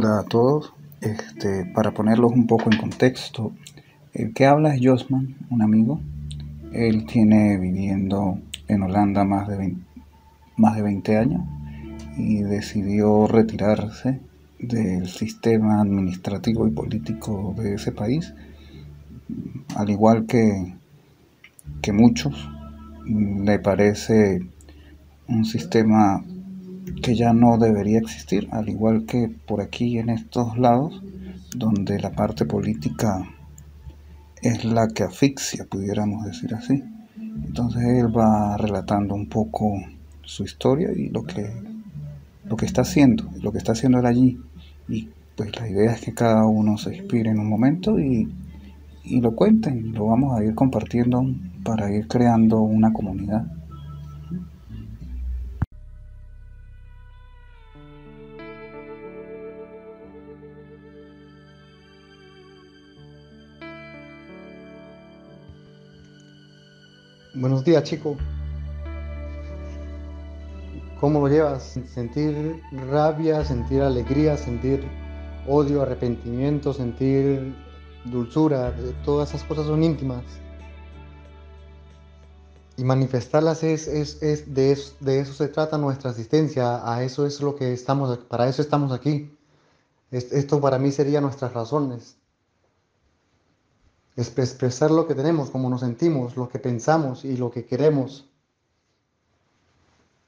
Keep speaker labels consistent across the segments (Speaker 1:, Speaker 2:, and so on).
Speaker 1: Hola a todos. Este, para ponerlos un poco en contexto, el que habla es Josman, un amigo. Él tiene viviendo en Holanda más de 20, más de 20 años y decidió retirarse del sistema administrativo y político de ese país, al igual que, que muchos, le parece un sistema que ya no debería existir, al igual que por aquí en estos lados, donde la parte política es la que asfixia, pudiéramos decir así. Entonces él va relatando un poco su historia y lo que, lo que está haciendo, lo que está haciendo él allí. Y pues la idea es que cada uno se inspire en un momento y, y lo cuenten, lo vamos a ir compartiendo para ir creando una comunidad.
Speaker 2: Buenos días, chico. ¿Cómo lo llevas? Sentir rabia, sentir alegría, sentir odio, arrepentimiento, sentir dulzura, todas esas cosas son íntimas. Y manifestarlas es, es, es de, eso, de, eso, se trata nuestra asistencia, a eso es lo que estamos, para eso estamos aquí. Esto para mí sería nuestras razones expresar lo que tenemos, cómo nos sentimos, lo que pensamos y lo que queremos.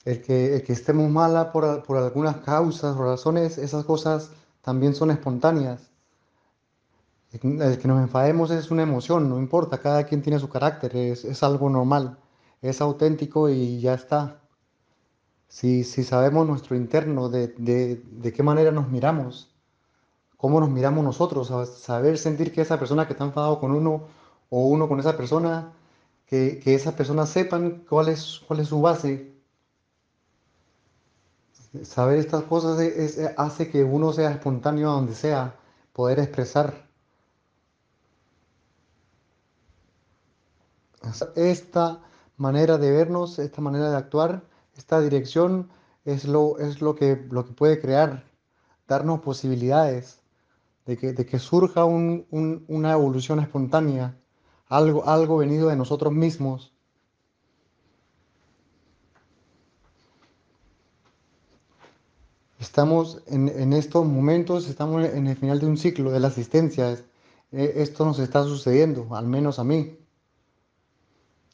Speaker 2: El que, estemos mala por, algunas causas o razones, esas cosas también son espontáneas. El que nos enfademos es una emoción, no importa, cada quien tiene su carácter, es, algo normal, es auténtico y ya está. Si, sabemos nuestro interno, de qué manera nos miramos, cómo nos miramos nosotros, saber sentir que esa persona que está enfadado con uno o uno con esa persona, que, que esas personas sepan cuál es, cuál es su base. Saber estas cosas hace que uno sea espontáneo a donde sea, poder expresar. Esta manera de vernos, esta manera de actuar, esta dirección es lo, es lo, que, lo que puede crear, darnos posibilidades de que, surja una evolución espontánea, algo, algo venido de nosotros mismos. Estamos en, estos momentos, estamos en el final de un ciclo de la asistencia. E, esto nos está sucediendo, al menos a mí.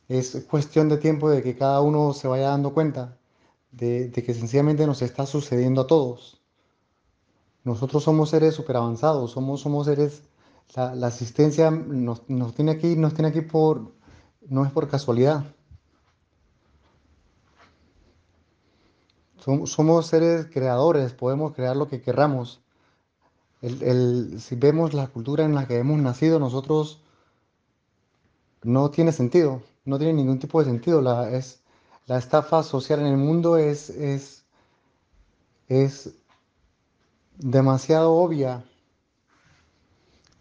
Speaker 2: Es cuestión de tiempo de que cada uno se vaya dando cuenta de, de que sencillamente nos está sucediendo a todos. Nosotros somos seres super avanzados, somos, somos seres, la, asistencia nos, tiene aquí, nos tiene aquí por, no es por casualidad. Somos, seres creadores, podemos crear lo que querramos. si vemos la cultura en la que hemos nacido, nosotros no tiene sentido, no tiene ningún tipo de sentido. La, es, la estafa social en el mundo es, es, es demasiado obvia.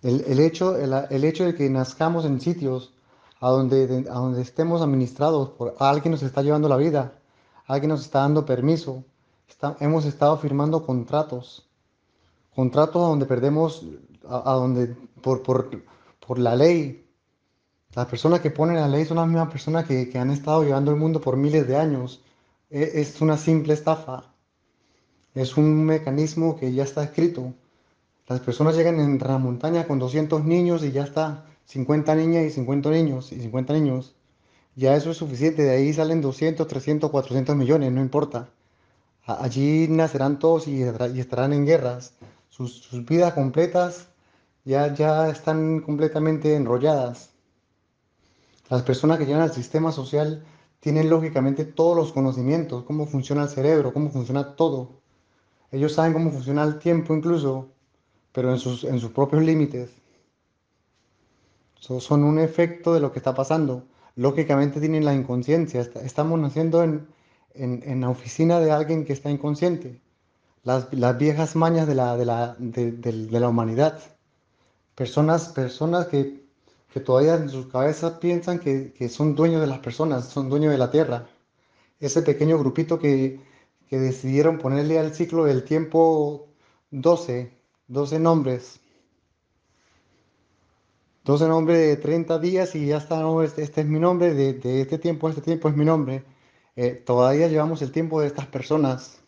Speaker 2: El, hecho, el, hecho de que nazcamos en sitios a donde, a donde estemos administrados por alguien nos está llevando la vida, alguien nos está dando permiso, hemos estado firmando contratos, contratos a donde perdemos, a, donde por, por, por, la ley. Las personas que ponen la ley son las mismas personas que, que han estado llevando el mundo por miles de años. E, es una simple estafa. Es un mecanismo que ya está escrito. Las personas llegan en la montaña con 200 niños y ya está 50 niñas y 50 niños y 50 niños. Ya eso es suficiente. De ahí salen 200, 300, 400 millones, no importa. Allí nacerán todos y, estarán en guerras. Sus, vidas completas ya, ya están completamente enrolladas. Las personas que llegan al sistema social tienen lógicamente todos los conocimientos, cómo funciona el cerebro, cómo funciona todo. Ellos saben cómo funciona el tiempo incluso, pero en sus, en sus propios límites. son un efecto de lo que está pasando. Lógicamente tienen la inconsciencia. Estamos naciendo en, en, la oficina de alguien que está inconsciente. Las, las viejas mañas de la, de la, de, la humanidad. Personas, personas que, que, todavía en sus cabezas piensan que, que son dueños de las personas, son dueños de la tierra. Ese pequeño grupito que, que decidieron ponerle al ciclo del tiempo 12, 12 nombres. 12 nombres de 30 días y ya está, no, este, este es mi nombre, de, este tiempo este tiempo es mi nombre. Eh, todavía llevamos el tiempo de estas personas.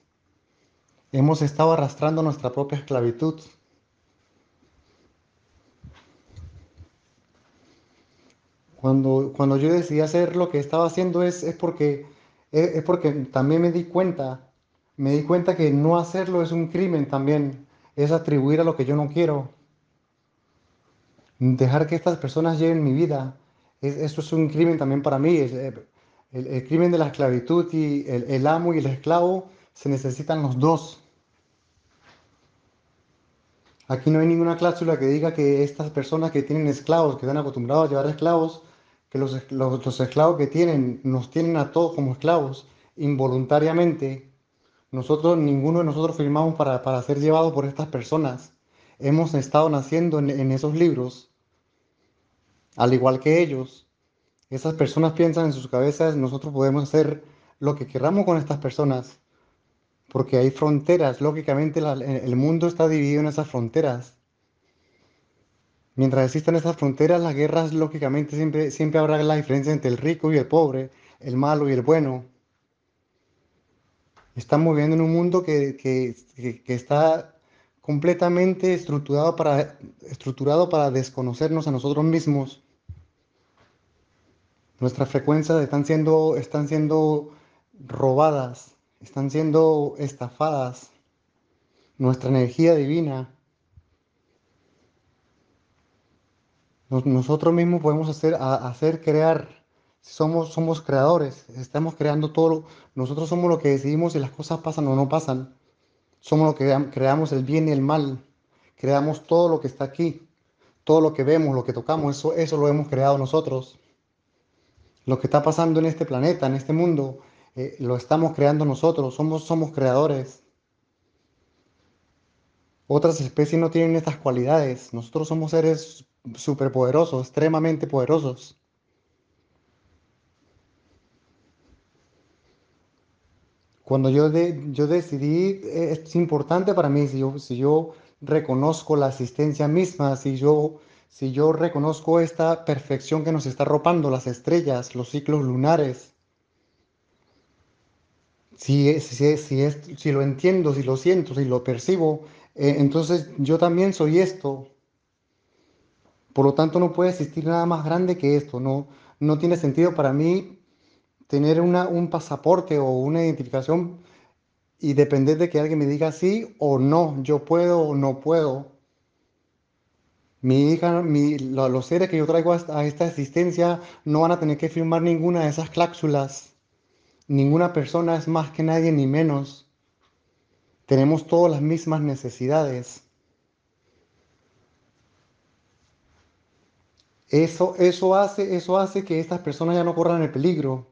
Speaker 2: Hemos estado arrastrando nuestra propia esclavitud. Cuando, cuando yo decidí hacer lo que estaba haciendo es, es, porque, es, porque también me di cuenta, me di cuenta que no hacerlo es un crimen también, es atribuir a lo que yo no quiero. Dejar que estas personas lleven mi vida, eso es un crimen también para mí. Es, eh, el, crimen de la esclavitud y el, amo y el esclavo se necesitan los dos. Aquí no hay ninguna cláusula que diga que estas personas que tienen esclavos, que están acostumbrados a llevar esclavos, que los, esclavos que tienen nos tienen a todos como esclavos involuntariamente. Nosotros, ninguno de nosotros firmamos para, ser llevados por estas personas. Hemos estado naciendo en, en esos libros, al igual que ellos. Esas personas piensan en sus cabezas, nosotros podemos hacer lo que queramos con estas personas, porque hay fronteras, lógicamente el mundo está dividido en esas fronteras. Mientras existan esas fronteras, las guerras, lógicamente, siempre, siempre habrá la diferencia entre el rico y el pobre, el malo y el bueno. Estamos viviendo en un mundo que, está completamente estructurado para, estructurado para desconocernos a nosotros mismos. Nuestras frecuencias están siendo, están siendo robadas, están siendo estafadas. Nuestra energía divina nosotros mismos podemos hacer, hacer crear, somos, somos creadores, estamos creando todo, nosotros somos lo que decidimos si las cosas pasan o no pasan, somos lo que creamos el bien y el mal, creamos todo lo que está aquí, todo lo que vemos, lo que tocamos, eso, eso lo hemos creado nosotros. Lo que está pasando en este planeta, en este mundo, eh, lo estamos creando nosotros, somos, somos creadores. Otras especies no tienen estas cualidades. Nosotros somos seres superpoderosos, extremadamente poderosos. Cuando yo, de, yo decidí, es importante para mí, si yo, si yo reconozco la asistencia misma, si yo, si yo reconozco esta perfección que nos está arropando, las estrellas, los ciclos lunares, si, si, si, es, si lo entiendo, si lo siento, si lo percibo, eh, entonces yo también soy esto, por lo tanto, no puede existir nada más grande que esto. No, no tiene sentido para mí tener una, un pasaporte o una identificación y depender de que alguien me diga sí o no, yo puedo o no puedo. Mi hija, mi, los seres que yo traigo a esta existencia no van a tener que firmar ninguna de esas cláusulas. Ninguna persona es más que nadie ni menos. Tenemos todas las mismas necesidades. Eso, eso, hace, eso hace que estas personas ya no corran el peligro,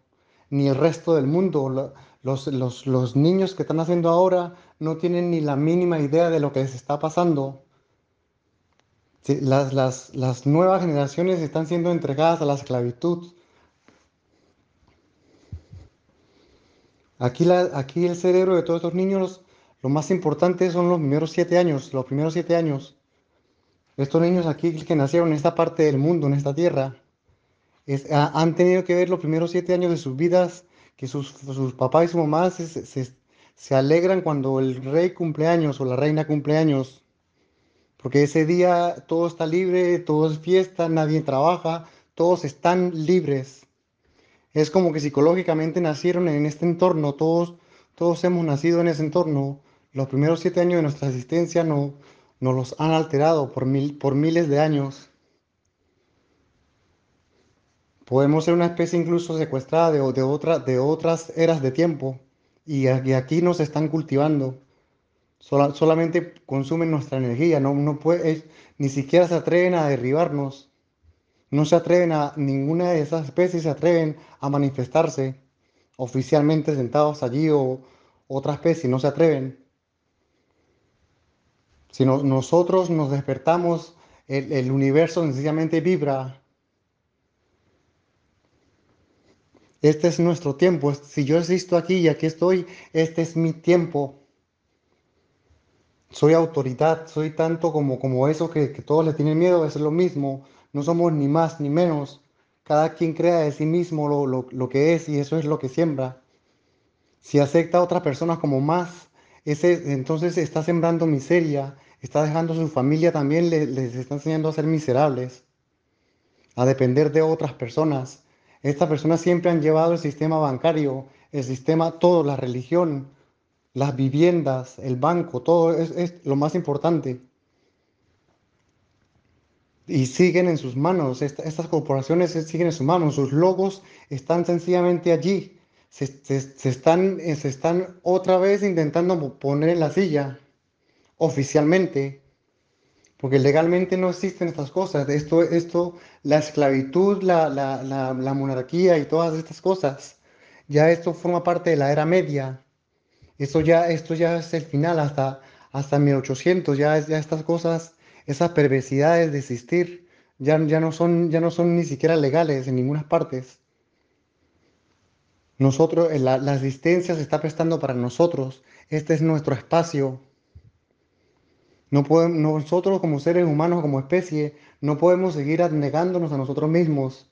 Speaker 2: ni el resto del mundo. Los, los, niños que están haciendo ahora no tienen ni la mínima idea de lo que les está pasando. Las, las, nuevas generaciones están siendo entregadas a la esclavitud. Aquí, la, aquí el cerebro de todos estos niños, lo más importante son los primeros siete años, los primeros siete años. Estos niños aquí que nacieron en esta parte del mundo, en esta tierra, han tenido que ver los primeros siete años de sus vidas que sus, papás y sus mamás se, alegran cuando el rey cumpleaños o la reina cumpleaños, porque ese día todo está libre, todo es fiesta, nadie trabaja, todos están libres. Es como que psicológicamente nacieron en este entorno, todos, todos hemos nacido en ese entorno. Los primeros siete años de nuestra existencia no, nos los han alterado por, mil, por miles de años. Podemos ser una especie incluso secuestrada de, de, de otras eras de tiempo y aquí, nos están cultivando. solamente consumen nuestra energía, no, no puede, ni siquiera se atreven a derribarnos. No se atreven a, ninguna de esas especies se atreven a manifestarse oficialmente sentados allí o otra especie, no se atreven. Si nosotros nos despertamos, el, universo sencillamente vibra. Este es nuestro tiempo. Si yo existo aquí y aquí estoy, este es mi tiempo. soy autoridad, soy tanto como, como eso que, todos le tienen miedo, es lo mismo, no somos ni más ni menos. Cada quien crea de sí mismo lo, lo, lo que es y eso es lo que siembra. Si acepta a otras personas como más, ese, entonces está sembrando miseria, está dejando a su familia también, les, les está enseñando a ser miserables, a depender de otras personas. Estas personas siempre han llevado el sistema bancario, el sistema, todo, la religión, las viviendas, el banco, todo es, lo más importante. Y siguen en sus manos, estas corporaciones siguen en sus manos, sus logos están sencillamente allí, se, se, están, se están otra vez intentando poner en la silla oficialmente, porque legalmente no existen estas cosas. Esto, esto la esclavitud, la, la, la, la monarquía y todas estas cosas, ya esto forma parte de la era media. Esto ya, esto ya es el final, hasta, hasta 1800, ya, ya estas cosas, esas perversidades de existir, ya, ya, no son, ya no son ni siquiera legales en ninguna parte. Nosotros, la, la asistencia se está prestando para nosotros. Este es nuestro espacio. No podemos, nosotros como seres humanos, como especie, no podemos seguir negándonos a nosotros mismos.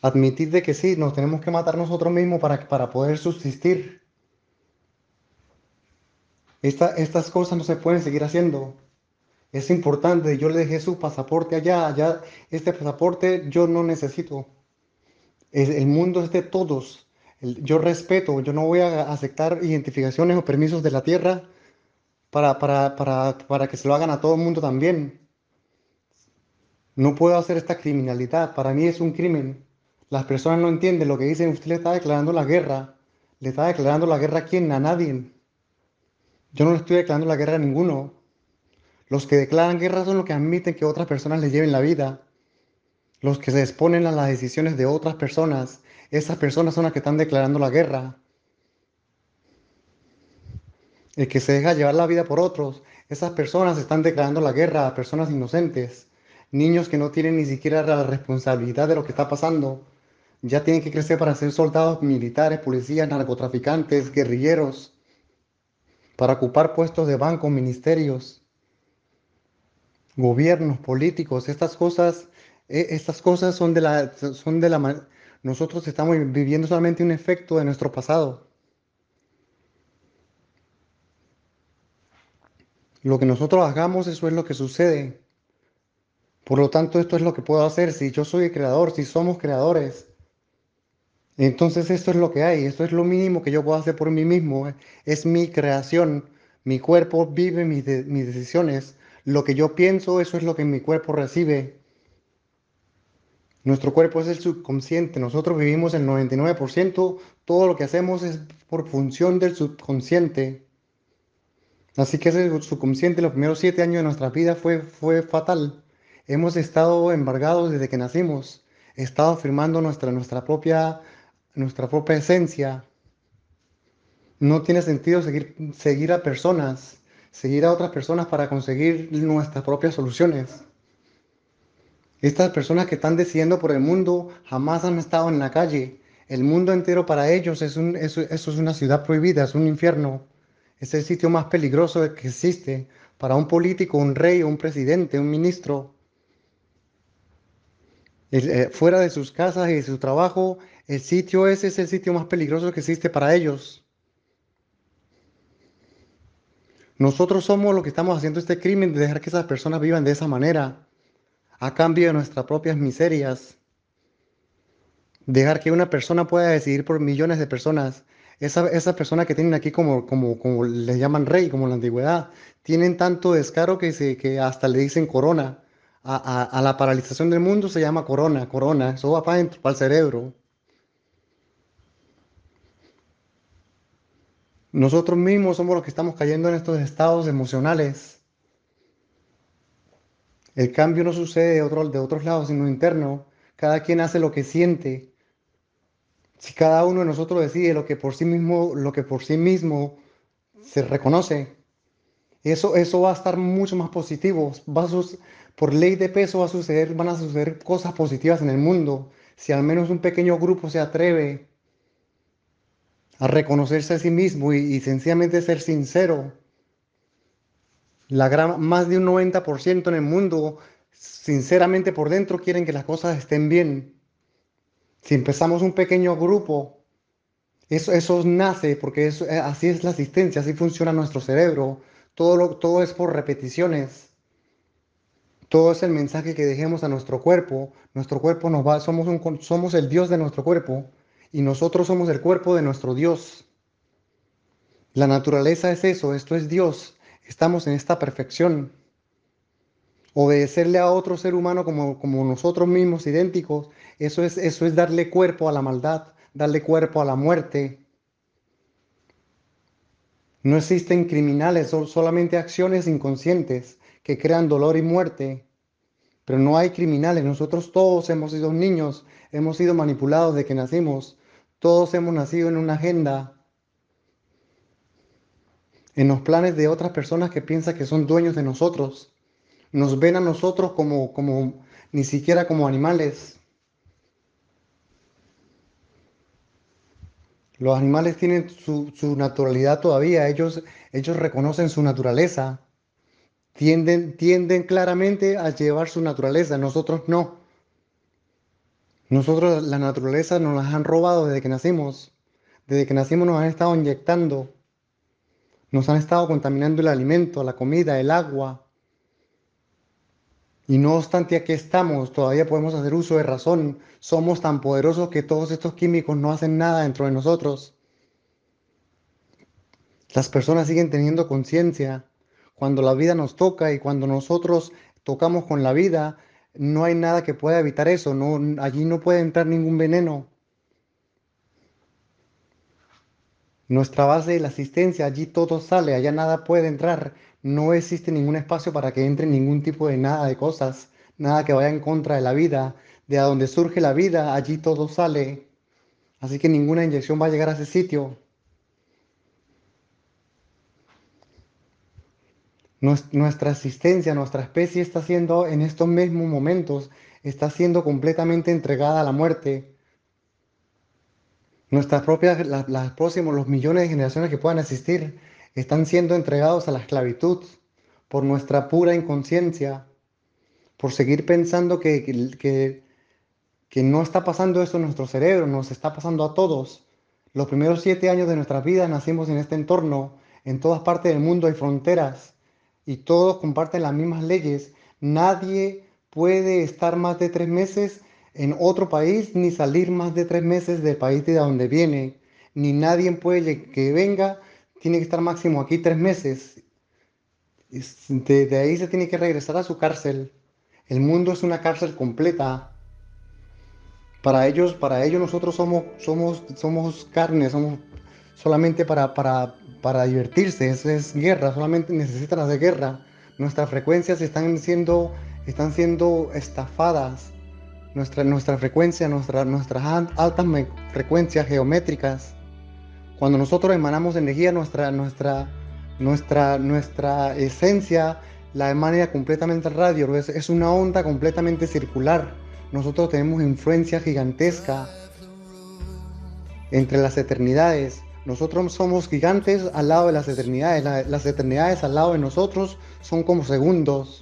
Speaker 2: Admitir de que sí, nos tenemos que matar nosotros mismos para, para poder subsistir. Esta, estas cosas no se pueden seguir haciendo. Es importante, yo le dejé su pasaporte allá, allá, este pasaporte yo no necesito. El mundo es de todos. Yo respeto, yo no voy a aceptar identificaciones o permisos de la tierra para, para, para, para que se lo hagan a todo el mundo también. No puedo hacer esta criminalidad, para mí es un crimen. Las personas no entienden lo que dicen, usted le está declarando la guerra. ¿Le está declarando la guerra a quién? A nadie. Yo no le estoy declarando la guerra a ninguno. Los que declaran guerra son los que admiten que otras personas les lleven la vida. Los que se exponen a las decisiones de otras personas. Esas personas son las que están declarando la guerra el que se deja llevar la vida por otros, esas personas están declarando la guerra a personas inocentes, niños que no tienen ni siquiera la responsabilidad de lo que está pasando. Ya tienen que crecer para ser soldados militares, policías, narcotraficantes, guerrilleros, para ocupar puestos de banco, ministerios, gobiernos, políticos. Estas cosas, e, estas cosas son de la, son de la, nosotros estamos viviendo solamente un efecto de nuestro pasado. Lo que nosotros hagamos, eso es lo que sucede. Por lo tanto, esto es lo que puedo hacer. Si yo soy creador, si somos creadores, entonces esto es lo que hay. Esto es lo mínimo que yo puedo hacer por mí mismo. Es mi creación. Mi cuerpo vive mis, mis decisiones. Lo que yo pienso, eso es lo que mi cuerpo recibe. Nuestro cuerpo es el subconsciente. Nosotros vivimos el 99%. Todo lo que hacemos es por función del subconsciente. Así que ese subconsciente los primeros siete años de nuestra vida fue, fue fatal. Hemos estado embargados desde que nacimos, he estado afirmando nuestra, nuestra, propia, nuestra propia esencia. No tiene sentido seguir, seguir a personas, seguir a otras personas para conseguir nuestras propias soluciones. Estas personas que están decidiendo por el mundo jamás han estado en la calle. El mundo entero para ellos es un, eso es una ciudad prohibida, es un infierno. Es el sitio más peligroso que existe para un político, un rey, un presidente, un ministro. Eh, fuera de sus casas y de su trabajo, el sitio ese es el sitio más peligroso que existe para ellos. Nosotros somos los que estamos haciendo este crimen de dejar que esas personas vivan de esa manera, a cambio de nuestras propias miserias. Dejar que una persona pueda decidir por millones de personas esa, esa persona que tienen aquí como, como, como le llaman rey, como la antigüedad, tienen tanto descaro que, se, que hasta le dicen corona. A, a, a, la paralización del mundo se llama corona, corona, eso va para adentro, para el cerebro. Nosotros mismos somos los que estamos cayendo en estos estados emocionales. El cambio no sucede de, otro, de otros lados, sino interno. Cada quien hace lo que siente. Si cada uno de nosotros decide lo que por sí mismo, lo que por sí mismo se reconoce, eso, eso va a estar mucho más positivo. Va por ley de peso va a suceder, van a suceder cosas positivas en el mundo. Si al menos un pequeño grupo se atreve a reconocerse a sí mismo y, y sencillamente ser sincero, La gran, más de un 90% en el mundo, sinceramente por dentro, quieren que las cosas estén bien. Si empezamos un pequeño grupo, eso, nace porque eso, eh, así es la asistencia, así funciona nuestro cerebro. Todo, todo es por repeticiones. Todo es el mensaje que dejemos a nuestro cuerpo. Nuestro cuerpo nos va, somos, un, somos el Dios de nuestro cuerpo y nosotros somos el cuerpo de nuestro Dios. La naturaleza es eso, esto es Dios. Estamos en esta perfección. Obedecerle a otro ser humano como, como nosotros mismos, idénticos, eso es, eso es darle cuerpo a la maldad, darle cuerpo a la muerte. No existen criminales, son solamente acciones inconscientes que crean dolor y muerte. Pero no hay criminales, nosotros todos hemos sido niños, hemos sido manipulados de que nacimos, todos hemos nacido en una agenda, en los planes de otras personas que piensan que son dueños de nosotros. Nos ven a nosotros como, como ni siquiera como animales. Los animales tienen su, su naturalidad todavía, ellos, ellos reconocen su naturaleza tienden, tienden claramente a llevar su naturaleza, nosotros no. Nosotros la naturaleza nos la han robado desde que nacimos. Desde que nacimos nos han estado inyectando. Nos han estado contaminando el alimento, la comida, el agua. Y no obstante aquí estamos, todavía podemos hacer uso de razón. Somos tan poderosos que todos estos químicos no hacen nada dentro de nosotros. Las personas siguen teniendo conciencia, cuando la vida nos toca y cuando nosotros tocamos con la vida, no hay nada que pueda evitar eso, no, allí no puede entrar ningún veneno. Nuestra base de la asistencia, allí todo sale, allá nada puede entrar, no existe ningún espacio para que entre ningún tipo de nada de cosas, nada que vaya en contra de la vida, de a donde surge la vida, allí todo sale. Así que ninguna inyección va a llegar a ese sitio. Nuestra existencia, nuestra especie está siendo en estos mismos momentos, está siendo completamente entregada a la muerte. Nuestras propias, las, próximas, los millones de generaciones que puedan existir, están siendo entregados a la esclavitud por nuestra pura inconsciencia, por seguir pensando que, que, que no está pasando eso en nuestro cerebro, nos está pasando a todos. Los primeros siete años de nuestra vida nacimos en este entorno, en todas partes del mundo hay fronteras y todos comparten las mismas leyes. Nadie puede estar más de tres meses en otro país ni salir más de tres meses del país de donde viene. Ni nadie puede que venga, tiene que estar máximo aquí tres meses. De, ahí se tiene que regresar a su cárcel. El mundo es una cárcel completa. Para ellos, para ellos nosotros somos, somos, somos carne, somos solamente para, para, para divertirse, es, es guerra, solamente necesitan hacer guerra. Nuestras frecuencias están siendo, están siendo estafadas. Nuestra, nuestra frecuencia, nuestra, nuestras altas frecuencias geométricas. Cuando nosotros emanamos energía, nuestra, nuestra, nuestra, nuestra esencia la emana completamente radio. Es una onda completamente circular. Nosotros tenemos influencia gigantesca entre las eternidades. Nosotros somos gigantes al lado de las eternidades. las eternidades al lado de nosotros son como segundos.